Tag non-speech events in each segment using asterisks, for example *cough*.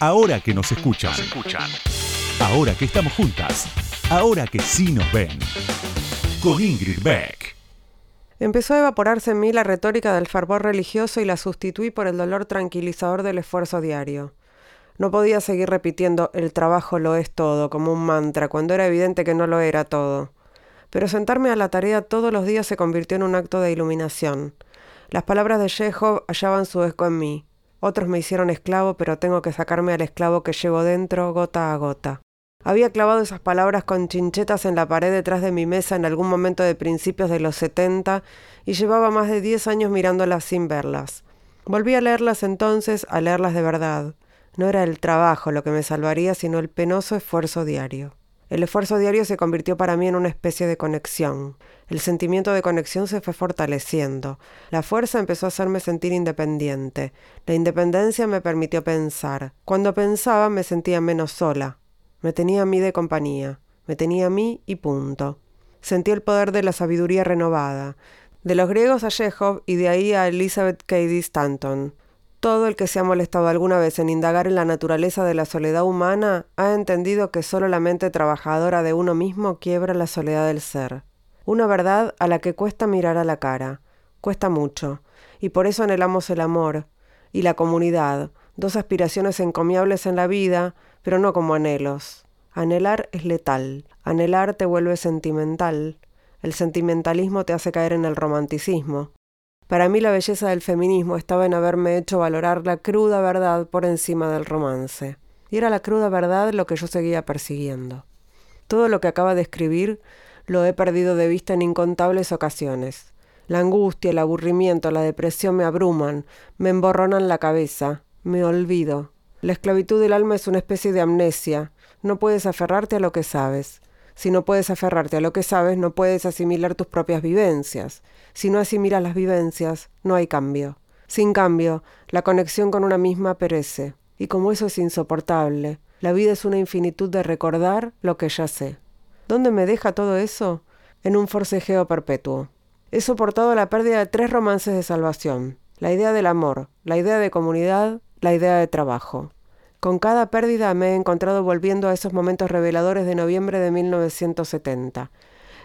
Ahora que nos escuchan. Ahora que estamos juntas. Ahora que sí nos ven. Con Ingrid Beck. Empezó a evaporarse en mí la retórica del fervor religioso y la sustituí por el dolor tranquilizador del esfuerzo diario. No podía seguir repitiendo el trabajo lo es todo como un mantra cuando era evidente que no lo era todo. Pero sentarme a la tarea todos los días se convirtió en un acto de iluminación. Las palabras de Chekhov hallaban su eco en mí. Otros me hicieron esclavo, pero tengo que sacarme al esclavo que llevo dentro gota a gota. Había clavado esas palabras con chinchetas en la pared detrás de mi mesa en algún momento de principios de los setenta y llevaba más de diez años mirándolas sin verlas. Volví a leerlas entonces, a leerlas de verdad. No era el trabajo lo que me salvaría, sino el penoso esfuerzo diario. El esfuerzo diario se convirtió para mí en una especie de conexión. El sentimiento de conexión se fue fortaleciendo. La fuerza empezó a hacerme sentir independiente. La independencia me permitió pensar. Cuando pensaba me sentía menos sola. Me tenía a mí de compañía. Me tenía a mí y punto. Sentí el poder de la sabiduría renovada. De los griegos a Chekhov y de ahí a Elizabeth Cady Stanton. Todo el que se ha molestado alguna vez en indagar en la naturaleza de la soledad humana ha entendido que solo la mente trabajadora de uno mismo quiebra la soledad del ser. Una verdad a la que cuesta mirar a la cara, cuesta mucho, y por eso anhelamos el amor y la comunidad, dos aspiraciones encomiables en la vida, pero no como anhelos. Anhelar es letal, anhelar te vuelve sentimental, el sentimentalismo te hace caer en el romanticismo. Para mí la belleza del feminismo estaba en haberme hecho valorar la cruda verdad por encima del romance. Y era la cruda verdad lo que yo seguía persiguiendo. Todo lo que acaba de escribir lo he perdido de vista en incontables ocasiones. La angustia, el aburrimiento, la depresión me abruman, me emborronan la cabeza, me olvido. La esclavitud del alma es una especie de amnesia. No puedes aferrarte a lo que sabes. Si no puedes aferrarte a lo que sabes, no puedes asimilar tus propias vivencias. Si no asimilas las vivencias, no hay cambio. Sin cambio, la conexión con una misma perece. Y como eso es insoportable, la vida es una infinitud de recordar lo que ya sé. ¿Dónde me deja todo eso? En un forcejeo perpetuo. He soportado la pérdida de tres romances de salvación. La idea del amor, la idea de comunidad, la idea de trabajo. Con cada pérdida me he encontrado volviendo a esos momentos reveladores de noviembre de 1970.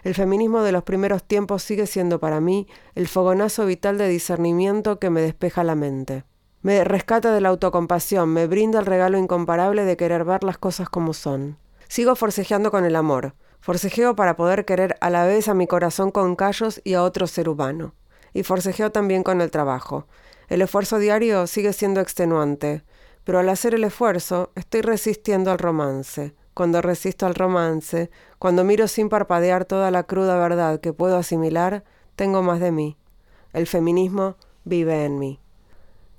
El feminismo de los primeros tiempos sigue siendo para mí el fogonazo vital de discernimiento que me despeja la mente. Me rescata de la autocompasión, me brinda el regalo incomparable de querer ver las cosas como son. Sigo forcejeando con el amor, forcejeo para poder querer a la vez a mi corazón con callos y a otro ser humano. Y forcejeo también con el trabajo. El esfuerzo diario sigue siendo extenuante, pero al hacer el esfuerzo estoy resistiendo al romance. Cuando resisto al romance, cuando miro sin parpadear toda la cruda verdad que puedo asimilar, tengo más de mí. El feminismo vive en mí.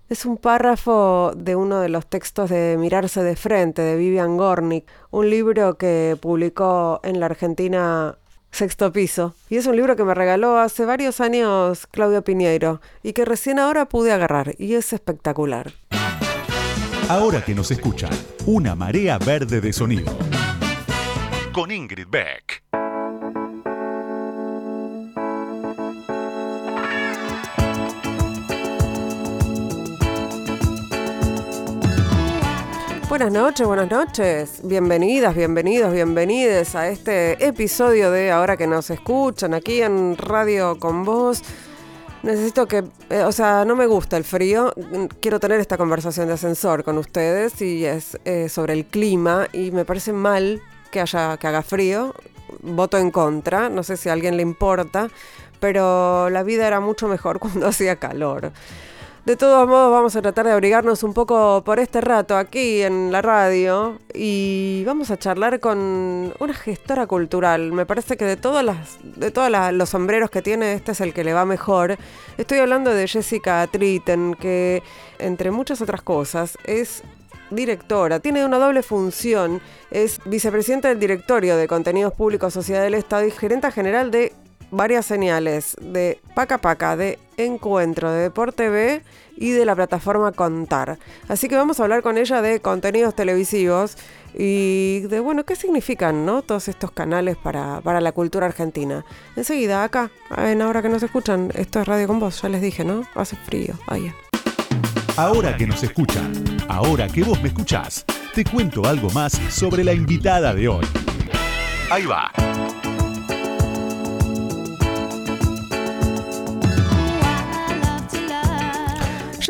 Es un párrafo de uno de los textos de Mirarse de Frente de Vivian Gornick, un libro que publicó en la Argentina Sexto Piso. Y es un libro que me regaló hace varios años Claudio Piñeiro y que recién ahora pude agarrar y es espectacular. Ahora que nos escuchan, una marea verde de sonido. Con Ingrid Beck. Buenas noches, buenas noches. Bienvenidas, bienvenidos, bienvenides a este episodio de Ahora que nos escuchan aquí en Radio con Vos. Necesito que, eh, o sea, no me gusta el frío. Quiero tener esta conversación de ascensor con ustedes y es eh, sobre el clima y me parece mal que haya que haga frío. Voto en contra. No sé si a alguien le importa, pero la vida era mucho mejor *laughs* cuando hacía calor. De todos modos, vamos a tratar de abrigarnos un poco por este rato aquí en la radio y vamos a charlar con una gestora cultural. Me parece que de todos de todos los sombreros que tiene, este es el que le va mejor. Estoy hablando de Jessica Tritten, que entre muchas otras cosas es directora, tiene una doble función, es vicepresidenta del directorio de contenidos públicos Sociedad del Estado y gerenta general de varias señales de Paca Paca, de Encuentro, de Deporte B y de la plataforma Contar. Así que vamos a hablar con ella de contenidos televisivos y de, bueno, qué significan ¿no? todos estos canales para, para la cultura argentina. Enseguida, acá, en ahora que nos escuchan, esto es Radio con Vos, ya les dije, ¿no? Hace frío. Ahora que nos escuchan, ahora que vos me escuchás, te cuento algo más sobre la invitada de hoy. Ahí va.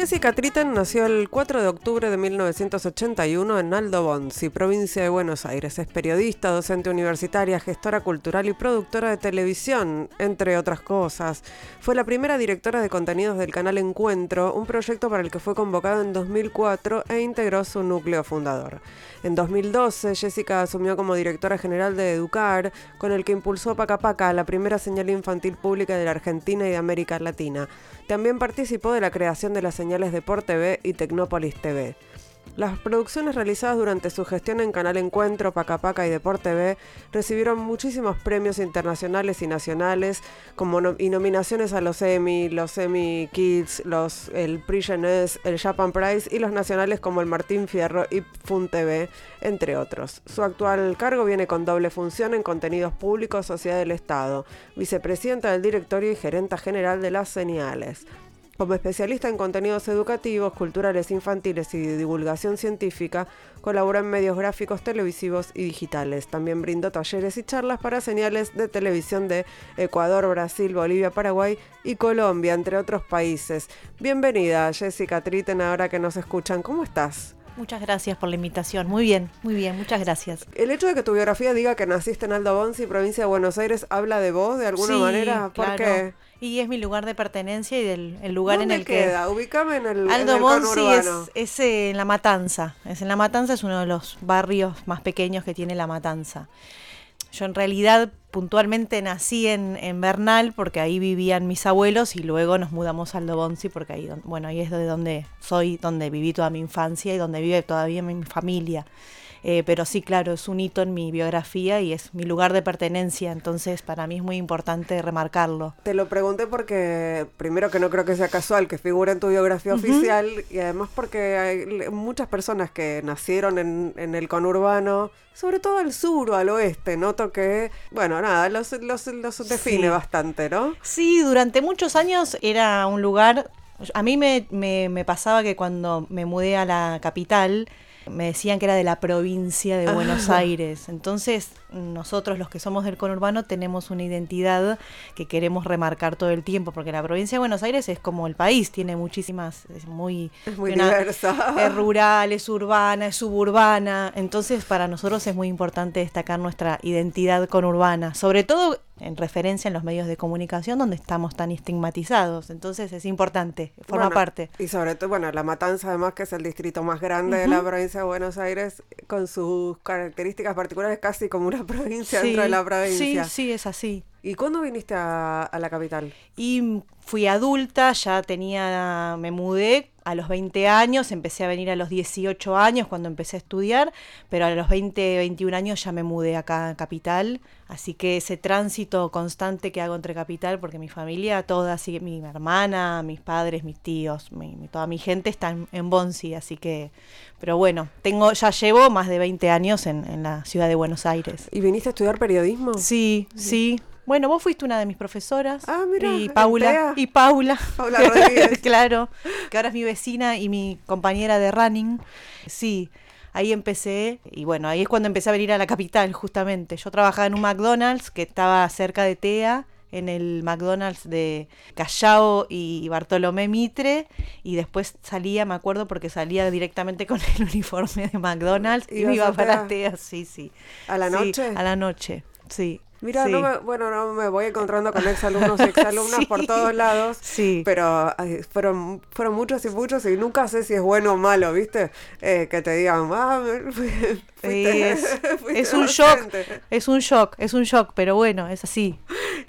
Jessica Tritten nació el 4 de octubre de 1981 en Aldo Bonzi, provincia de Buenos Aires. Es periodista, docente universitaria, gestora cultural y productora de televisión, entre otras cosas. Fue la primera directora de contenidos del canal Encuentro, un proyecto para el que fue convocada en 2004 e integró su núcleo fundador. En 2012, Jessica asumió como directora general de Educar, con el que impulsó Paca Paca, la primera señal infantil pública de la Argentina y de América Latina. También participó de la creación de las señales Deport TV y Tecnópolis TV. Las producciones realizadas durante su gestión en Canal Encuentro, Pacapaca y Deport TV recibieron muchísimos premios internacionales y nacionales, como y nominaciones a los Emmy, los Emmy Kids, los, el Prix el Japan Prize y los nacionales como el Martín Fierro y Fun TV, entre otros. Su actual cargo viene con doble función en contenidos públicos, Sociedad del Estado, vicepresidenta del directorio y gerenta general de las señales. Como especialista en contenidos educativos, culturales infantiles y divulgación científica, colabora en medios gráficos, televisivos y digitales. También brindó talleres y charlas para señales de televisión de Ecuador, Brasil, Bolivia, Paraguay y Colombia, entre otros países. Bienvenida, Jessica Triten, ahora que nos escuchan. ¿Cómo estás? Muchas gracias por la invitación. Muy bien, muy bien, muchas gracias. El hecho de que tu biografía diga que naciste en Aldo Bonzi, provincia de Buenos Aires, habla de vos de alguna manera. ¿Por qué? Y es mi lugar de pertenencia y del el lugar en el queda? que. Ubícame en el. Aldo Bonzi es, eh, en La Matanza. Es en La Matanza, es uno de los barrios más pequeños que tiene La Matanza. Yo en realidad puntualmente nací en, en, Bernal porque ahí vivían mis abuelos y luego nos mudamos a Aldo Bonzi porque ahí, bueno, ahí es de donde soy, donde viví toda mi infancia y donde vive todavía mi familia. Eh, pero sí, claro, es un hito en mi biografía y es mi lugar de pertenencia, entonces para mí es muy importante remarcarlo. Te lo pregunté porque, primero que no creo que sea casual que figure en tu biografía oficial y además porque hay muchas personas que nacieron en, en el conurbano, sobre todo al sur o al oeste, noto que, bueno, nada, los, los, los define bastante, ¿no? Sí, durante muchos años era un lugar a mí me, me, me, pasaba que cuando me mudé a la capital, me decían que era de la provincia de Buenos. Aires. Entonces, nosotros los que somos del conurbano tenemos una identidad que queremos remarcar todo el tiempo, porque la provincia de Buenos Aires es como el país, tiene muchísimas, es muy, es muy diversa. Es rural, es urbana, es suburbana. Entonces, para nosotros es muy importante destacar nuestra identidad conurbana, sobre todo en referencia en los medios de comunicación donde estamos tan estigmatizados. Entonces es importante, forma parte. Y sobre todo, bueno, La Matanza además que es el distrito más grande de la provincia de Buenos Aires, con sus características particulares, casi como una *laughs* provincia dentro de la provincia. Sí, sí, es así. ¿Y cuándo viniste a, la capital? Y fui adulta, ya tenía, me mudé a los 20 años, empecé a venir a los 18 años cuando empecé a estudiar, pero a los 20, 21 años ya me mudé acá a Capital, así que ese tránsito constante que hago entre Capital, porque mi familia toda, así, mi hermana, mis padres, mis tíos, toda mi gente está en, en Bonsi, así que, pero bueno, tengo, ya llevo más de 20 años en, en la ciudad de Buenos Aires. ¿Y viniste a estudiar periodismo? Sí, sí, bueno, vos fuiste una de mis profesoras. Ah, mira. Y Paula. Y Paula. Paula *laughs* Rodríguez. claro. Que ahora es mi vecina y mi compañera de running. Sí. Ahí empecé, y bueno, ahí es cuando empecé a venir a la capital, justamente. Yo trabajaba en un McDonald's que estaba cerca de TEA, en el McDonald's de Callao y Bartolomé Mitre y después salía, me acuerdo porque salía directamente con el *laughs* uniforme de McDonald's y me iba para TEA, sí, sí. ¿A la noche? a la noche, sí. Mira, no bueno, no me voy encontrando con exalumnos y exalumnas *laughs* por todos lados, sí. pero fueron, fueron muchos y muchos y nunca sé si es bueno o malo, ¿viste? Eh, que te digan, ah, *laughs* *laughs* es, un shock, es un shock, es un shock, pero bueno, es así.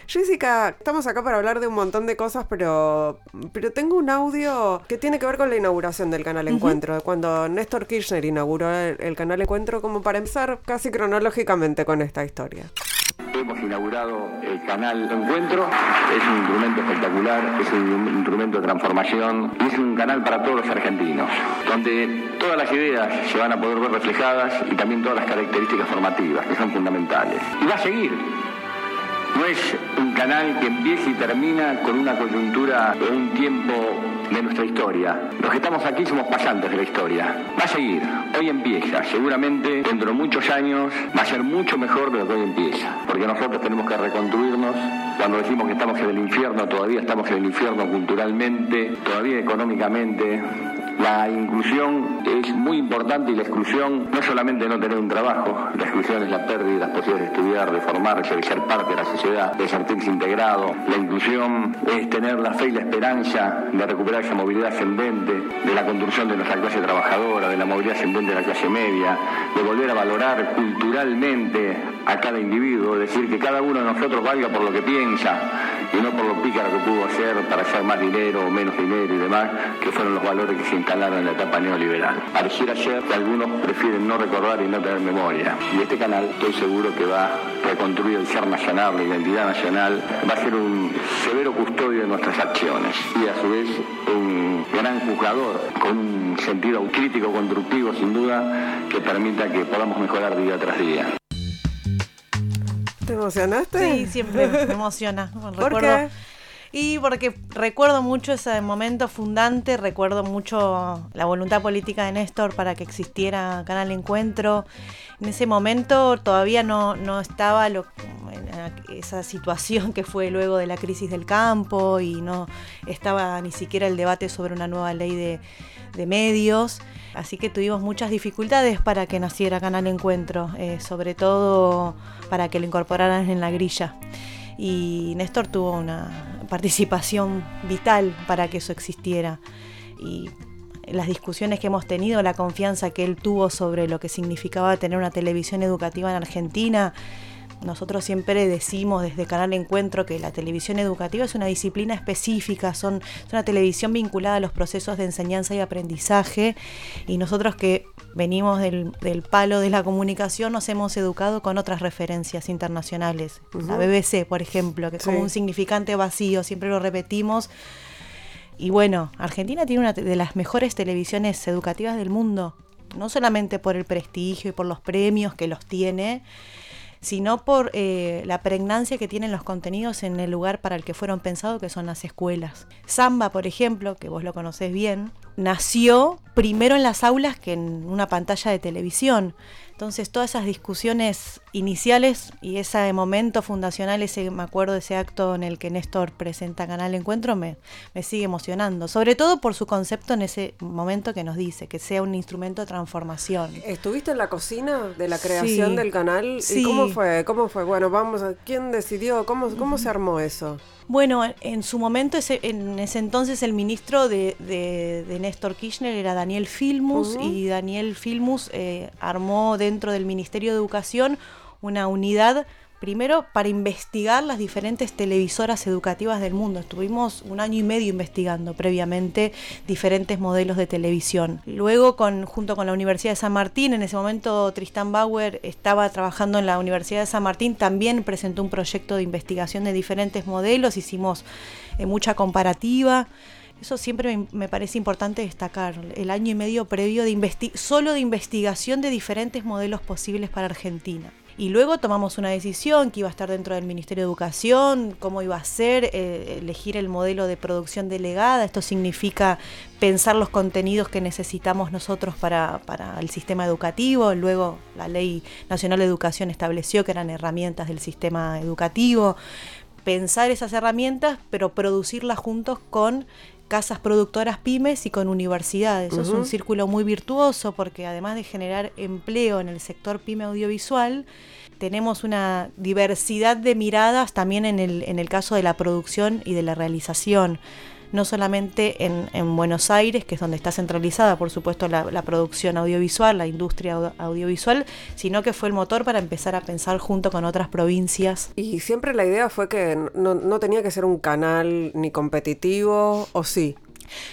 Jessica, estamos acá para hablar de un montón de cosas, pero, pero tengo un audio que tiene que ver con la inauguración del canal Encuentro, cuando Néstor Kirchner inauguró el canal Encuentro, como para empezar casi cronológicamente con esta historia. Hemos inaugurado el canal Encuentro, es un instrumento espectacular, es un instrumento de transformación y es un canal para todos los argentinos, donde todas las ideas se van a poder ver reflejadas y también todas las características formativas que son fundamentales. Y va a seguir. No es un canal que empiece y termina con una coyuntura o un tiempo de nuestra historia. Los que estamos aquí somos pasantes de la historia. Va a seguir, hoy empieza, seguramente dentro de muchos años va a ser mucho mejor de lo que hoy empieza, porque nosotros tenemos que reconstruirnos. Cuando decimos que estamos en el infierno, todavía estamos en el infierno culturalmente, todavía económicamente, la inclusión es muy importante y la exclusión no es solamente no tener un trabajo, la exclusión es la pérdida de las posibilidades de estudiar, de formarse, de ser parte de la sociedad, de sentirse integrado. La inclusión es tener la fe y la esperanza de recuperar esa movilidad ascendente, de la construcción de nuestra clase trabajadora, de la movilidad ascendente de la clase media, de volver a valorar culturalmente a cada individuo, decir que cada uno de nosotros valga por lo que piensa y no por lo pícaro que pudo hacer para hacer más dinero o menos dinero y demás, que fueron los valores que se instalaron en la etapa neoliberal. Pareciera ser que algunos prefieren no recordar y no tener memoria. Y este canal estoy seguro que va a reconstruir el ser nacional, la identidad nacional, va a ser un severo custodio de nuestras acciones y a su vez un gran juzgador con un sentido crítico, constructivo sin duda, que permita que podamos mejorar día tras día. ¿Te emocionaste? Sí, siempre *laughs* me emociona. ¿Por qué? Y porque recuerdo mucho ese momento fundante, recuerdo mucho la voluntad política de Néstor para que existiera Canal Encuentro. En ese momento todavía no, no estaba lo, esa situación que fue luego de la crisis del campo y no estaba ni siquiera el debate sobre una nueva ley de, de medios. Así que tuvimos muchas dificultades para que naciera Canal Encuentro, eh, sobre todo para que lo incorporaran en la grilla. Y Néstor tuvo una participación vital para que eso existiera. Y las discusiones que hemos tenido, la confianza que él tuvo sobre lo que significaba tener una televisión educativa en Argentina, nosotros siempre decimos desde Canal Encuentro que la televisión educativa es una disciplina específica, son, es una televisión vinculada a los procesos de enseñanza y aprendizaje y nosotros que venimos del, palo de la comunicación nos hemos educado con otras referencias internacionales. La BBC, por ejemplo, que es como un significante vacío, siempre lo repetimos. Y bueno, Argentina tiene una de las mejores televisiones educativas del mundo, no solamente por el prestigio y por los premios que los tiene, sino por eh, la pregnancia que tienen los contenidos en el lugar para el que fueron pensados, que son las escuelas. Samba, por ejemplo, que vos lo conocés bien, nació primero en las aulas que en una pantalla de televisión. Entonces todas esas discusiones iniciales y ese momento fundacional, ese me acuerdo de ese acto en el que Néstor presenta Canal Encuentro, me, me sigue emocionando. Sobre todo por su concepto en ese momento que nos dice, que sea un instrumento de transformación. ¿Estuviste en la cocina de la creación del canal? ¿Y cómo fue? ¿Cómo fue? Bueno, vamos, a, ¿quién decidió? ¿Cómo, cómo se armó eso? Bueno, en su momento, en ese entonces el ministro de, Néstor Kirchner era Daniel Filmus y Daniel Filmus eh, armó dentro del Ministerio de Educación una unidad Primero, para investigar las diferentes televisoras educativas del mundo. Estuvimos un año y medio investigando previamente diferentes modelos de televisión. Luego, junto con la Universidad de San Martín, en ese momento Tristan Bauer estaba trabajando en la Universidad de San Martín, también presentó un proyecto de investigación de diferentes modelos, hicimos eh, mucha comparativa. Eso siempre me, me, parece importante destacar, el año y medio previo de solo de investigación de diferentes modelos posibles para Argentina. Y luego tomamos una decisión que iba a estar dentro del Ministerio de Educación, cómo iba a ser, eh, elegir el modelo de producción delegada. Esto significa pensar los contenidos que necesitamos nosotros para, para el sistema educativo. Luego la Ley Nacional de Educación estableció que eran herramientas del sistema educativo. Pensar esas herramientas, pero producirlas juntos con casas productoras pymes y con universidades. Es un círculo muy virtuoso porque además de generar empleo en el sector pyme audiovisual, tenemos una diversidad de miradas también en el, en el caso de la producción y de la realización no solamente en, Buenos Aires, que es donde está centralizada, por supuesto, la, producción audiovisual, la industria audiovisual, sino que fue el motor para empezar a pensar junto con otras provincias. Y siempre la idea fue que no, no tenía que ser un canal ni competitivo, ¿o sí?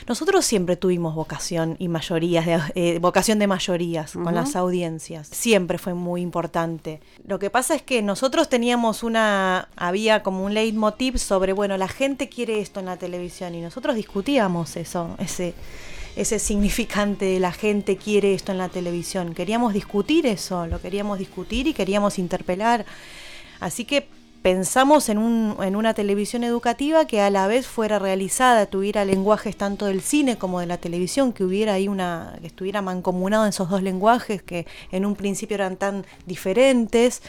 Nosotros siempre tuvimos vocación y mayorías, de, eh, vocación de mayorías con las audiencias. Siempre fue muy importante. Lo que pasa es que nosotros teníamos una, había como un leitmotiv sobre, bueno, la gente quiere esto en la televisión y nosotros discutíamos eso, ese ese significante de la gente quiere esto en la televisión. Queríamos discutir eso, lo queríamos discutir y queríamos interpelar. Así que pensamos en, un, en una televisión educativa que a la vez fuera realizada, tuviera lenguajes tanto del cine como de la televisión, que hubiera ahí una, que estuviera mancomunado en esos dos lenguajes que en un principio eran tan diferentes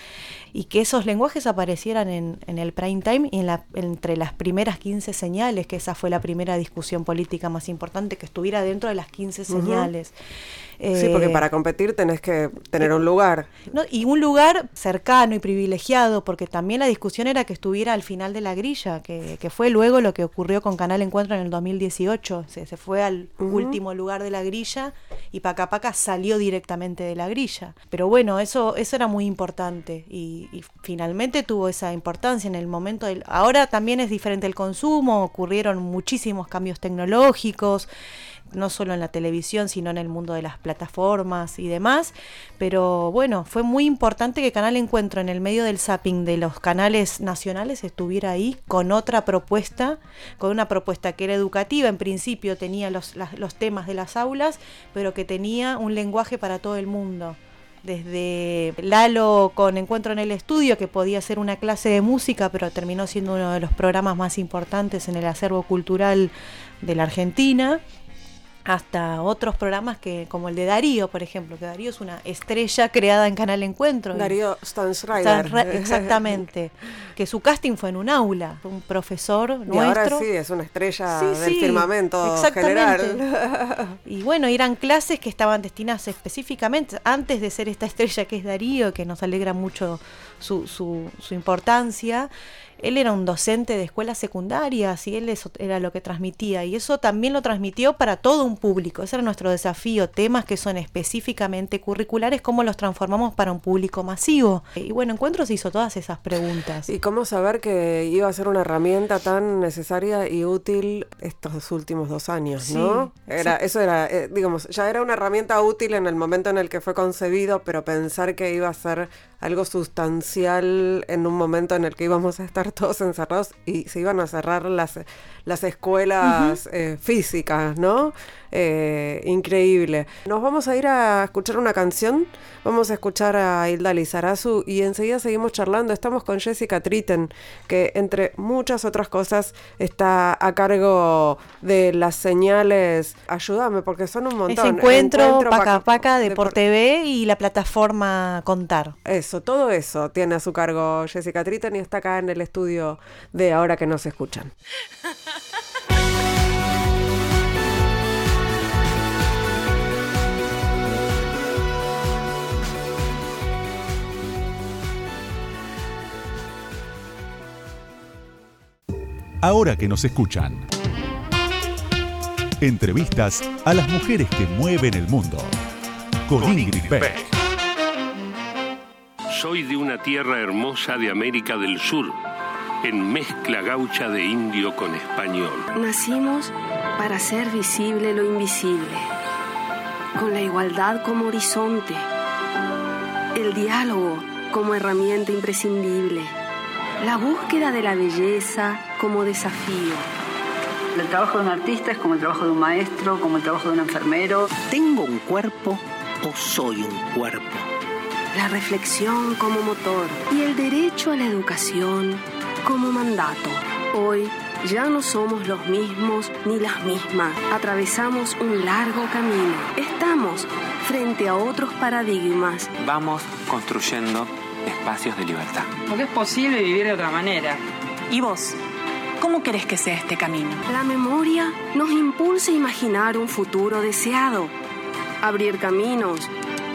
y que esos lenguajes aparecieran en, en el prime time y en la, entre las primeras 15 señales, que esa fue la primera discusión política más importante, que estuviera dentro de las 15 señales. sí, porque para competir tenés que tener un lugar. y un lugar cercano y privilegiado, porque también la discusión era que estuviera al final de la grilla, que, que fue luego lo que ocurrió con Canal Encuentro en el 2018. Se, se fue al último lugar de la grilla y Paca Paca salió directamente de la grilla. Pero bueno, eso, eso era muy importante y, y finalmente tuvo esa importancia en el momento del... Ahora también es diferente el consumo, ocurrieron muchísimos cambios tecnológicos no solo en la televisión, sino en el mundo de las plataformas y demás. Pero bueno, fue muy importante que Canal Encuentro en el medio del zapping de los canales nacionales estuviera ahí con otra propuesta, con una propuesta que era educativa, en principio tenía los, los temas de las aulas, pero que tenía un lenguaje para todo el mundo desde Lalo con Encuentro en el Estudio, que podía ser una clase de música, pero terminó siendo uno de los programas más importantes en el acervo cultural de la Argentina, hasta otros programas que como el de Darío, por ejemplo, que Darío es una estrella creada en Canal Encuentro. Darío Stansrider. exactamente. *laughs* que su casting fue en un aula, un profesor y nuestro. ahora sí, es una estrella del firmamento general. y bueno, eran clases que estaban destinadas específicamente, antes de ser esta estrella que es Darío, que nos alegra mucho su, su, su importancia, él era un docente de escuelas secundarias y él eso era lo que transmitía y eso también lo transmitió para todo un público. Ese era nuestro desafío, temas que son específicamente curriculares, cómo los transformamos para un público masivo. Y bueno, Encuentros hizo todas esas preguntas. ¿Y cómo saber que iba a ser una herramienta tan necesaria y útil estos últimos dos años, no? Era, Eso era, eh, digamos, ya era una herramienta útil en el momento en el que fue concebido, pero pensar que iba a ser algo sustancial en un momento en el que íbamos a estar *laughs* todos encerrados y se iban a cerrar las, las escuelas eh, físicas, ¿no? Eh, increíble. Nos vamos a ir a escuchar una canción, vamos a escuchar a Hilda Lizarazu y enseguida seguimos charlando. Estamos con Jessica Tritten, que entre muchas otras cosas está a cargo de las señales. Ayúdame, porque son un montón. Ese encuentro, Paca Paca de, Por TV y la plataforma Contar. Eso, todo eso tiene a su cargo Jessica Tritten y está acá en el estudio de Ahora que nos escuchan. ahora que nos escuchan. Entrevistas a las mujeres que mueven el mundo. Con, Ingrid Beck. Soy de una tierra hermosa de América del Sur, en mezcla gaucha de indio con español. Nacimos para hacer visible lo invisible, con la igualdad como horizonte, el diálogo como herramienta imprescindible la búsqueda de la belleza como desafío. El trabajo de un artista es como el trabajo de un maestro, como el trabajo de un enfermero. ¿Tengo un cuerpo o soy un cuerpo? La reflexión como motor y el derecho a la educación como mandato. Hoy ya no somos los mismos ni las mismas. Atravesamos un largo camino. Estamos frente a otros paradigmas. Vamos construyendo espacios de libertad. Porque es posible vivir de otra manera. ¿Y vos? ¿Cómo querés que sea este camino? La memoria nos impulsa a imaginar un futuro deseado. Abrir caminos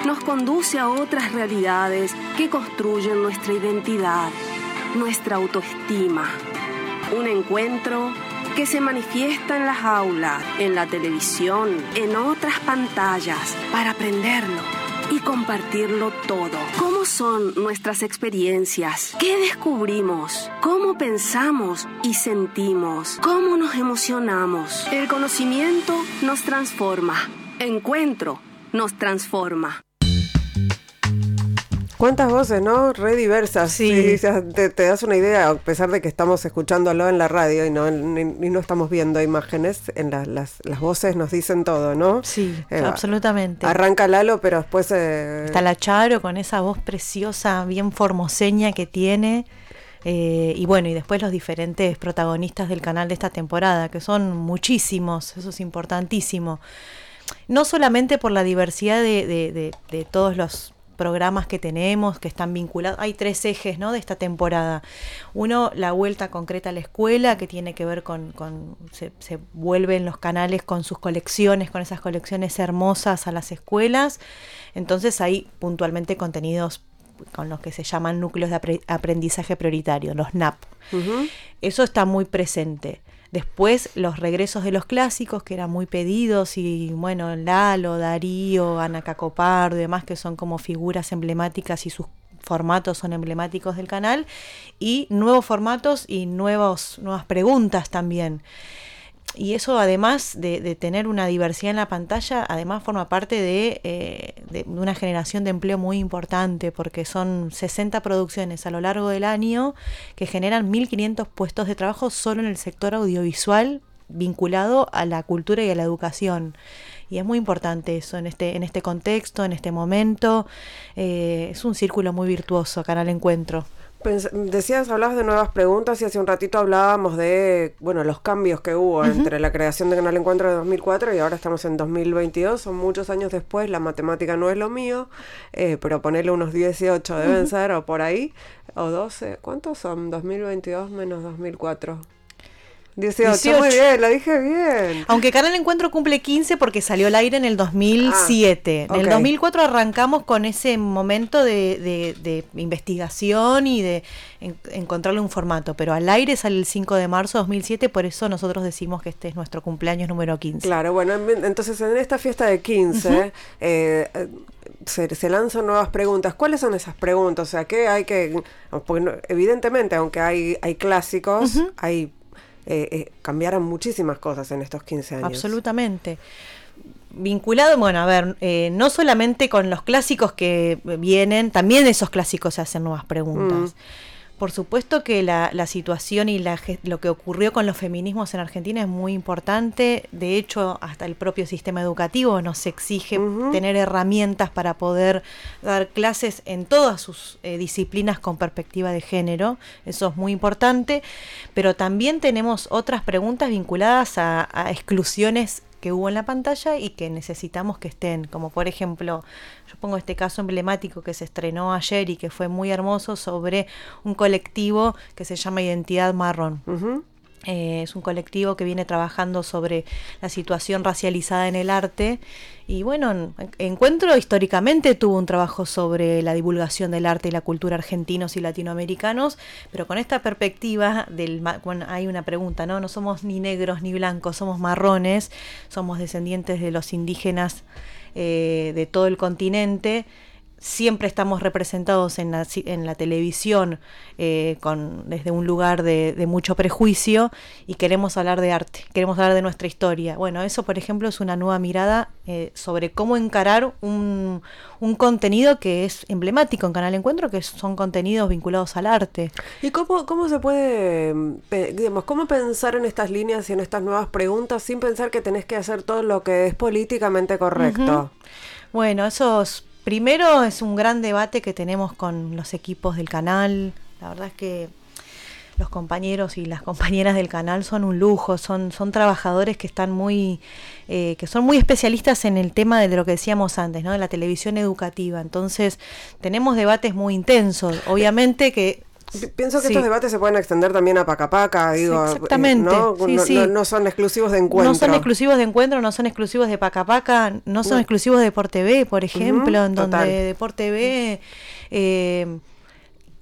nos conduce a otras realidades que construyen nuestra identidad, nuestra autoestima. Un encuentro que se manifiesta en las aulas, en la televisión, en otras pantallas, para aprenderlo y compartirlo todo. ¿Cómo son nuestras experiencias? ¿Qué descubrimos? ¿Cómo pensamos y sentimos? ¿Cómo nos emocionamos? El conocimiento nos transforma. Encuentro nos transforma. ¿Cuántas voces, no? Re diversas. Sí. te, das una idea, a pesar de que estamos escuchándolo en la radio y no, no estamos viendo imágenes, en las, voces nos dicen todo, ¿no? Sí, eh, absolutamente. Arranca Lalo, pero después... Eh, Está la Charo con esa voz preciosa, bien formoseña que tiene. Eh, y bueno, y después los diferentes protagonistas del canal de esta temporada, que son muchísimos, eso es importantísimo. No solamente por la diversidad de, de todos los programas que tenemos, que están vinculados. Hay tres ejes ¿no? de esta temporada. Uno, la vuelta concreta a la escuela, que tiene que ver con, con se, se vuelven los canales con sus colecciones, con esas colecciones hermosas a las escuelas. Entonces hay puntualmente contenidos con los que se llaman núcleos de aprendizaje prioritario, los NAP. Eso está muy presente. Después los regresos de los clásicos, que eran muy pedidos, y bueno, Lalo, Darío, Ana Cacopardo y demás, que son como figuras emblemáticas y sus formatos son emblemáticos del canal, y nuevos formatos y nuevos, nuevas preguntas también y eso además de, tener una diversidad en la pantalla, además forma parte eh, de, una generación de empleo muy importante, porque son 60 producciones a lo largo del año que generan 1.500 puestos de trabajo solo en el sector audiovisual vinculado a la cultura y a la educación. Y es muy importante eso en este, en este contexto, en este momento. Eh, es un círculo muy virtuoso el encuentro decías, hablabas de nuevas preguntas y hace un ratito hablábamos de, bueno, los cambios que hubo entre la creación de Canal Encuentro de 2004 y ahora estamos en 2022, son muchos años después, la matemática no es lo mío, eh, pero ponerle unos 18 deben ser, o por ahí, o 12, ¿cuántos son? 2022 menos 2004. 18, muy bien, lo dije bien. Aunque Canal Encuentro cumple 15 porque salió al aire en el 2007. Ah, en el 2004 arrancamos con ese momento de, investigación y de encontrarle un formato, pero al aire sale el 5 de marzo de 2007, por eso nosotros decimos que este es nuestro cumpleaños número 15. Claro, bueno, entonces en esta fiesta de 15... Eh, se, se, lanzan nuevas preguntas. ¿Cuáles son esas preguntas? O sea, ¿qué hay que...? evidentemente, aunque hay, hay clásicos, hay eh, eh, cambiaron muchísimas cosas en estos 15 años. Absolutamente. Vinculado, bueno, a ver, eh, no solamente con los clásicos que vienen, también esos clásicos se hacen nuevas preguntas. Mm. Por supuesto que la, situación y la, lo que ocurrió con los feminismos en Argentina es muy importante. De hecho, hasta el propio sistema educativo nos exige tener herramientas para poder dar clases en todas sus eh, disciplinas con perspectiva de género. Eso es muy importante. Pero también tenemos otras preguntas vinculadas a, a exclusiones que hubo en la pantalla y que necesitamos que estén, como por ejemplo, yo pongo este caso emblemático que se estrenó ayer y que fue muy hermoso sobre un colectivo que se llama Identidad Marrón. Eh, es un colectivo que viene trabajando sobre la situación racializada en el arte y bueno, Encuentro históricamente tuvo un trabajo sobre la divulgación del arte y la cultura argentinos y latinoamericanos, pero con esta perspectiva del bueno, hay una pregunta, ¿no? No somos ni negros ni blancos, somos marrones, somos descendientes de los indígenas eh, de todo el continente siempre estamos representados en la, en la televisión eh, con, desde un lugar de, mucho prejuicio y queremos hablar de arte, queremos hablar de nuestra historia. Bueno, eso por ejemplo es una nueva mirada eh, sobre cómo encarar un, un, contenido que es emblemático en Canal Encuentro, que son contenidos vinculados al arte. ¿Y cómo, cómo se puede, digamos, cómo pensar en estas líneas y en estas nuevas preguntas sin pensar que tenés que hacer todo lo que es políticamente correcto? Bueno, esos Primero es un gran debate que tenemos con los equipos del canal. La verdad es que los compañeros y las compañeras del canal son un lujo, son, son trabajadores que están muy, eh, que son muy especialistas en el tema de lo que decíamos antes, ¿no? De la televisión educativa. Entonces, tenemos debates muy intensos. Obviamente que Pienso que estos debates se pueden extender también a Pacapaca, digo, exactamente. ¿no? no, son exclusivos de encuentro. No son exclusivos de encuentro, no son exclusivos de Pacapaca, no son exclusivos de Deporte B, por ejemplo, en donde Deporte B eh,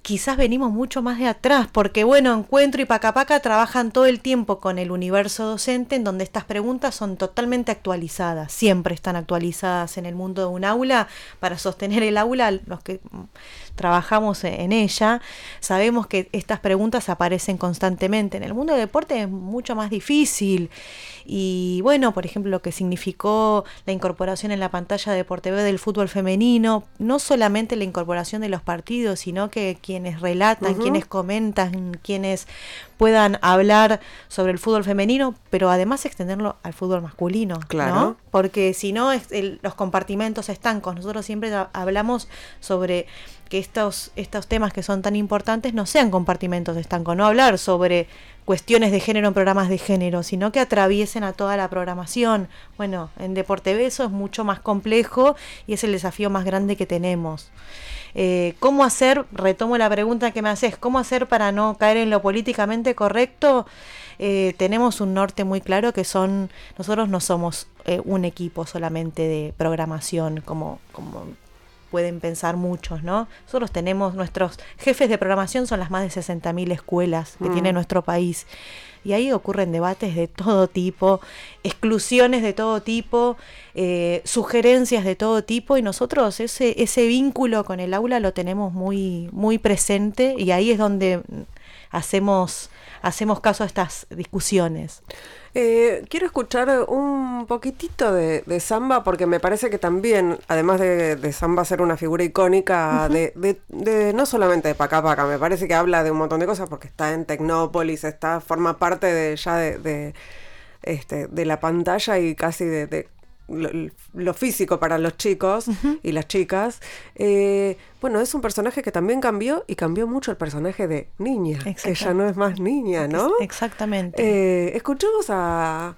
quizás venimos mucho más de atrás, porque bueno, Encuentro y Pacapaca trabajan todo el tiempo con el universo docente, en donde estas preguntas son totalmente actualizadas, siempre están actualizadas en el mundo de un aula, para sostener el aula, los que trabajamos en ella, sabemos que estas preguntas aparecen constantemente. En el mundo del deporte es mucho más difícil. Y bueno, por ejemplo, lo que significó la incorporación en la pantalla de B del fútbol femenino, no solamente la incorporación de los partidos, sino que quienes relatan, quienes comentan, quienes puedan hablar sobre el fútbol femenino, pero además extenderlo al fútbol masculino. Claro. Porque si no, los compartimentos estancos. Nosotros siempre hablamos sobre que estos, estos temas que son tan importantes no sean compartimentos estanco, no hablar sobre cuestiones de género en programas de género, sino que atraviesen a toda la programación. Bueno, en Deporte eso es mucho más complejo y es el desafío más grande que tenemos. Eh, ¿Cómo hacer, retomo la pregunta que me haces, cómo hacer para no caer en lo políticamente correcto? Eh, tenemos un norte muy claro que son, nosotros no somos eh, un equipo solamente de programación como, como pueden pensar muchos, ¿no? Nosotros tenemos, nuestros jefes de programación son las más de 60.000 escuelas que tiene mm. nuestro país. Y ahí ocurren debates de todo tipo, exclusiones de todo tipo, eh, sugerencias de todo tipo, y nosotros ese, ese vínculo con el aula lo tenemos muy, muy presente, y ahí es donde hacemos, hacemos caso a estas discusiones. Eh, quiero escuchar un poquitito de, samba porque me parece que también, además de, samba ser una figura icónica de, no solamente de Paca Paca, me parece que habla de un montón de cosas porque está en Tecnópolis, está, forma parte de ya de, este, de la pantalla y casi de, lo, físico para los chicos y las chicas. Eh, bueno, es un personaje que también cambió y cambió mucho el personaje de niña, que ya no es más niña, ¿no? Exactamente. Eh, escuchemos a,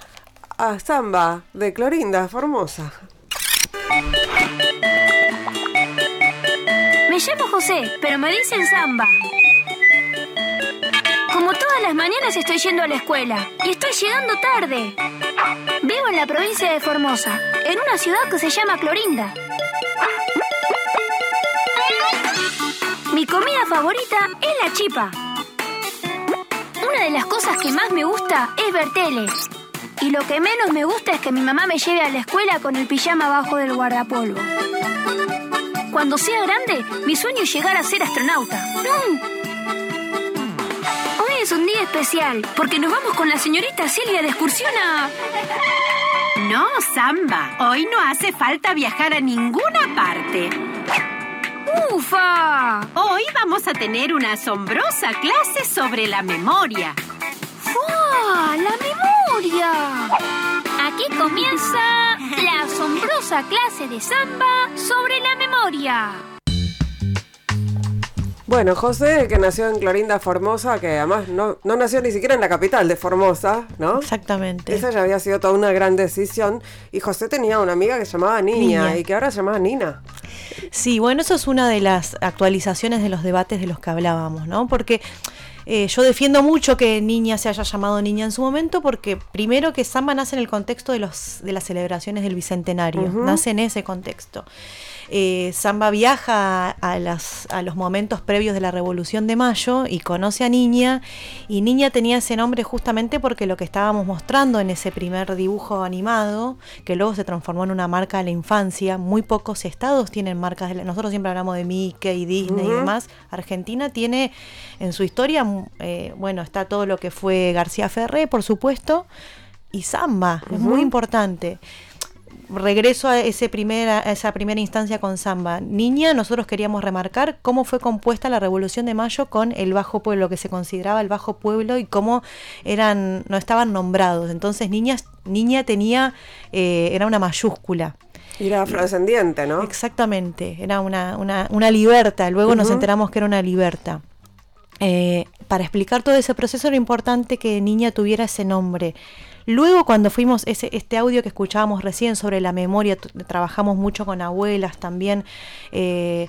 a Samba de Clorinda, Formosa. Me llamo José, pero me dicen Samba. Como todas las mañanas estoy yendo a la escuela y estoy llegando tarde. Vivo en la provincia de Formosa, en una ciudad que se llama Clorinda. Mi comida favorita es la chipa. Una de las cosas que más me gusta es ver tele. Y lo que menos me gusta es que mi mamá me lleve a la escuela con el pijama abajo del guardapolvo. Cuando sea grande, mi sueño es llegar a ser astronauta. Día especial, porque nos vamos con la señorita Silvia de excursión a... No, Samba, hoy no hace falta viajar a ninguna parte. ¡Ufa! Hoy vamos a tener una asombrosa clase sobre la memoria. ¡Fua! ¡La memoria! Aquí comienza la asombrosa clase de samba sobre la memoria. Bueno, José, que nació en Clorinda, Formosa, que además no, no, nació ni siquiera en la capital de Formosa, ¿no? Exactamente. Esa ya había sido toda una gran decisión. Y José tenía una amiga que se llamaba Niña, y que ahora se llamaba Nina. Sí, bueno, eso es una de las actualizaciones de los debates de los que hablábamos, ¿no? Porque eh, yo defiendo mucho que Niña se haya llamado Niña en su momento porque primero que Samba nace en el contexto de, los, de las celebraciones del Bicentenario, nace en ese contexto. Eh, Samba viaja a, las, a los momentos previos de la Revolución de Mayo y conoce a Niña. Y Niña tenía ese nombre justamente porque lo que estábamos mostrando en ese primer dibujo animado, que luego se transformó en una marca de la infancia, muy pocos estados tienen marcas, de nosotros siempre hablamos de Mickey, Disney y demás, Argentina tiene en su historia, eh, bueno, está todo lo que fue García Ferré, por supuesto, y Samba, es muy importante regreso a, ese primera, esa primera instancia con Samba. Niña, nosotros queríamos remarcar cómo fue compuesta la Revolución de Mayo con el Bajo Pueblo, que se consideraba el Bajo Pueblo y cómo eran, no estaban nombrados. Entonces, niña, niña tenía, eh, era una mayúscula. Era afrodescendiente, ¿no? Exactamente, era una, una, una libertad. Luego nos enteramos que era una libertad. Eh, para explicar todo ese proceso era importante que Niña tuviera ese nombre. Luego cuando fuimos, ese, este audio que escuchábamos recién sobre la memoria, trabajamos mucho con abuelas también. Eh,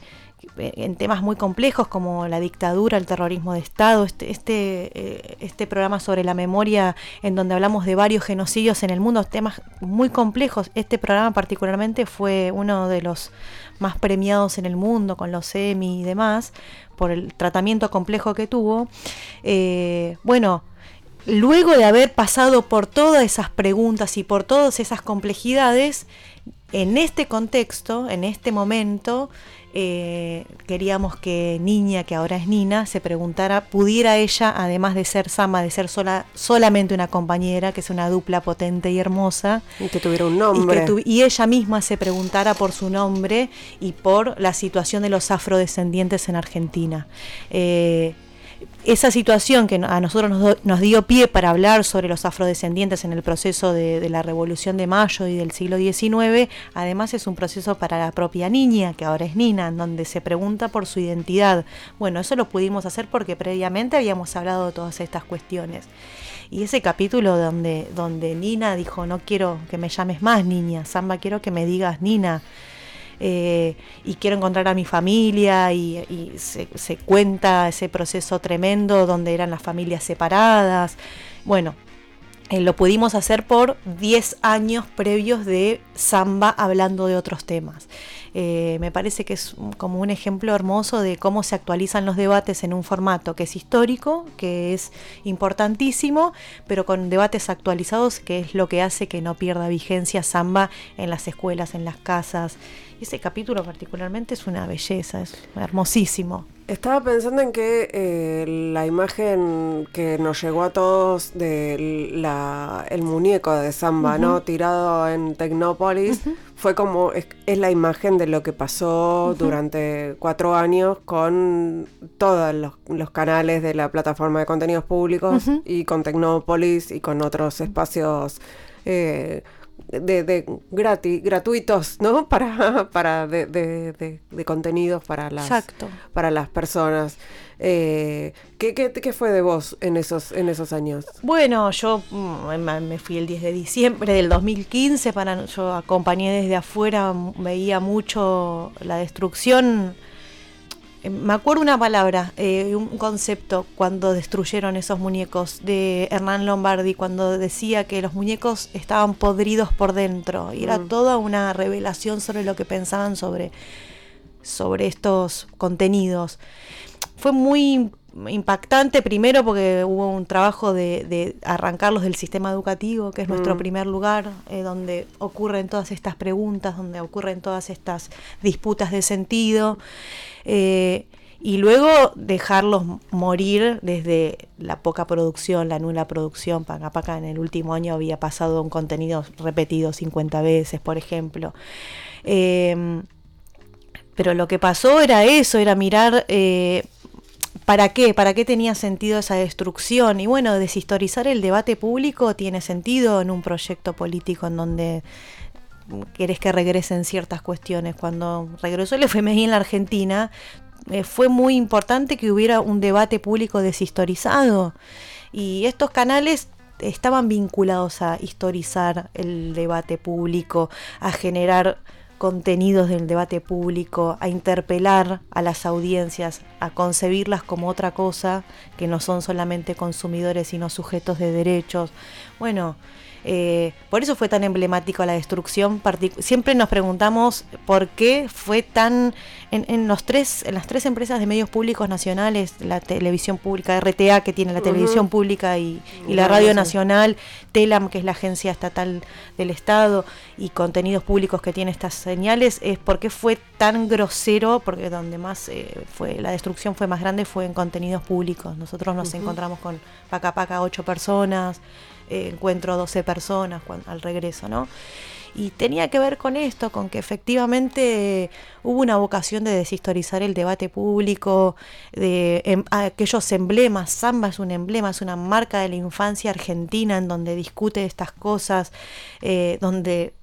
en temas muy complejos como la dictadura, el terrorismo de Estado, este, este, eh, este programa sobre la memoria en donde hablamos de varios genocidios en el mundo, temas muy complejos. Este programa particularmente fue uno de los más premiados en el mundo con los Emmy y demás por el tratamiento complejo que tuvo. Eh, bueno, luego de haber pasado por todas esas preguntas y por todas esas complejidades, en este contexto, en este momento, eh, queríamos que Niña, que ahora es Nina, se preguntara, pudiera ella, además de ser Sama, de ser sola, solamente una compañera, que es una dupla potente y hermosa, y que tuviera un nombre. Y, ella misma se preguntara por su nombre y por la situación de los afrodescendientes en Argentina. Eh, esa situación que a nosotros nos, dio pie para hablar sobre los afrodescendientes en el proceso de, la Revolución de Mayo y del siglo XIX, además es un proceso para la propia niña, que ahora es Nina, en donde se pregunta por su identidad. Bueno, eso lo pudimos hacer porque previamente habíamos hablado de todas estas cuestiones. Y ese capítulo donde, donde Nina dijo, no quiero que me llames más niña, Samba, quiero que me digas Nina. Eh, y quiero encontrar a mi familia y, se, cuenta ese proceso tremendo donde eran las familias separadas. Bueno, eh, lo pudimos hacer por 10 años previos de samba hablando de otros temas. Eh, me parece que es como un ejemplo hermoso de cómo se actualizan los debates en un formato que es histórico, que es importantísimo, pero con debates actualizados, que es lo que hace que no pierda vigencia samba en las escuelas, en las casas. Ese capítulo particularmente es una belleza, es hermosísimo. Estaba pensando en que eh, la imagen que nos llegó a todos del el muñeco de Samba, ¿no? Tirado en Tecnópolis, fue como, es, la imagen de lo que pasó durante cuatro años con todos los, canales de la plataforma de contenidos públicos y con Tecnópolis y con otros espacios. Eh, de, de gratuitos, ¿no? *laughs* Para, para de, de, de, contenidos para las, para las personas. Eh, ¿qué, qué, fue de vos en esos, en esos años? Bueno, yo mm, me fui el 10 de diciembre del 2015, para, yo acompañé desde afuera, veía mucho la destrucción me acuerdo una palabra, eh, un concepto cuando destruyeron esos muñecos de Hernán Lombardi, cuando decía que los muñecos estaban podridos por dentro. Y era mm. toda una revelación sobre lo que pensaban sobre, sobre estos contenidos. Fue muy impactante primero porque hubo un trabajo de, arrancarlos del sistema educativo, que es nuestro mm. primer lugar, eh, donde ocurren todas estas preguntas, donde ocurren todas estas disputas de sentido. Eh, y luego dejarlos morir desde la poca producción, la nula producción. Paca en el último año había pasado un contenido repetido 50 veces, por ejemplo. Em, pero lo que pasó era eso, era mirar eh, para qué, para qué tenía sentido esa destrucción. Y bueno, deshistorizar el debate público tiene sentido en un proyecto político en donde querés que regresen ciertas cuestiones. Cuando regresó el FMI en la Argentina, eh, fue muy importante que hubiera un debate público deshistorizado. Y estos canales estaban vinculados a historizar el debate público, a generar contenidos del debate público, a interpelar a las audiencias, a concebirlas como otra cosa, que no son solamente consumidores, sino sujetos de derechos. Bueno, eh, por eso fue tan emblemático la destrucción. Siempre nos preguntamos por qué fue tan en, los tres, en las tres empresas de medios públicos nacionales, la televisión pública, RTA que tiene la televisión pública y, la radio nacional, TELAM que es la agencia estatal del Estado y contenidos públicos que tiene estas señales, es por qué fue tan grosero, porque donde más eh, fue la destrucción fue más grande fue en contenidos públicos. Nosotros nos encontramos con Paca Paca ocho personas, eh, encuentro 12 personas al regreso, ¿no? Y tenía que ver con esto, con que efectivamente hubo una vocación de deshistorizar el debate público, de em, aquellos emblemas. Samba es un emblema, es una marca de la infancia argentina en donde discute estas cosas, eh, donde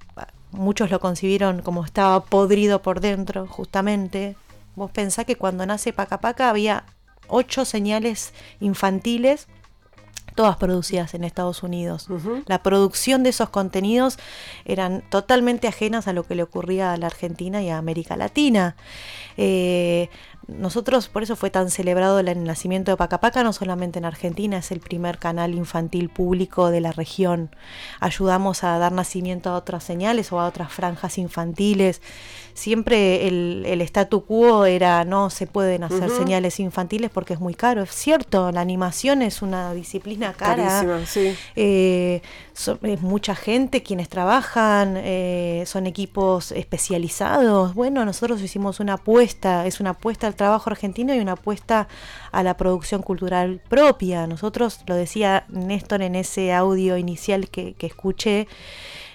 muchos lo concibieron como estaba podrido por dentro, justamente. Vos pensás que cuando nace Paca Paca había ocho señales infantiles todas producidas en Estados Unidos. La producción de esos contenidos eran totalmente ajenas a lo que le ocurría a la Argentina y a América Latina. Eh, nosotros, por eso fue tan celebrado el nacimiento de Pacapaca, no solamente en Argentina, es el primer canal infantil público de la región. Ayudamos a dar nacimiento a otras señales o a otras franjas infantiles. Siempre el, el statu quo era no se pueden hacer señales infantiles porque es muy caro. Es cierto, la animación es una disciplina cara. Eh, es mucha gente quienes trabajan, eh, son equipos especializados. Bueno, nosotros hicimos una apuesta, es una apuesta al trabajo argentino y una apuesta a la producción cultural propia. Nosotros, lo decía Néstor en ese audio inicial que, escuché,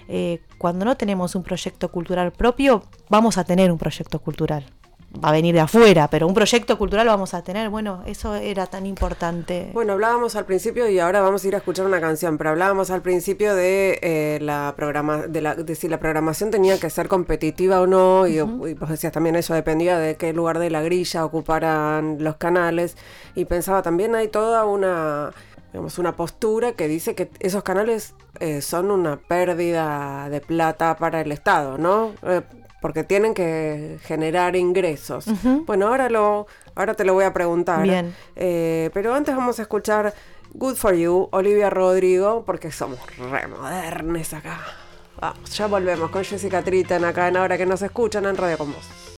eh, cuando no tenemos un proyecto cultural propio, vamos a tener un proyecto cultural. Va a venir de afuera, pero un proyecto cultural vamos a tener. Bueno, eso era tan importante. Bueno, hablábamos al principio y ahora vamos a ir a escuchar una canción, pero hablábamos al principio de eh, la programa, de, la, de si la programación tenía que ser competitiva o no, y, y vos decías también eso dependía de qué lugar de la grilla ocuparan los canales, y pensaba también hay toda una digamos, una postura que dice que esos canales eh, son una pérdida de plata para el Estado, ¿no? Eh, porque tienen que generar ingresos. Bueno, ahora lo, ahora te lo voy a preguntar. Bien. Eh, pero antes vamos a escuchar Good for You, Olivia Rodrigo, porque somos re modernes acá. Vamos, ya volvemos con Jessica Tritten acá en Ahora que nos escuchan en Radio Con Vos.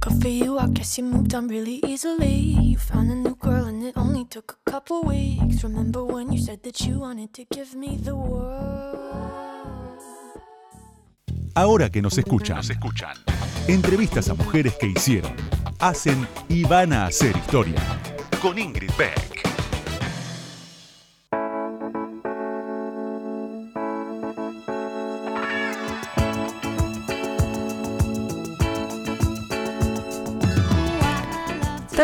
Good for you, I guess you moved on really easily. You found a new girl and it only took a couple weeks. Remember when you said that you wanted to give me the world? Ahora que nos escuchan, Nos escuchan. entrevistas a mujeres que hicieron, hacen y van a hacer historia. Con Ingrid Beck.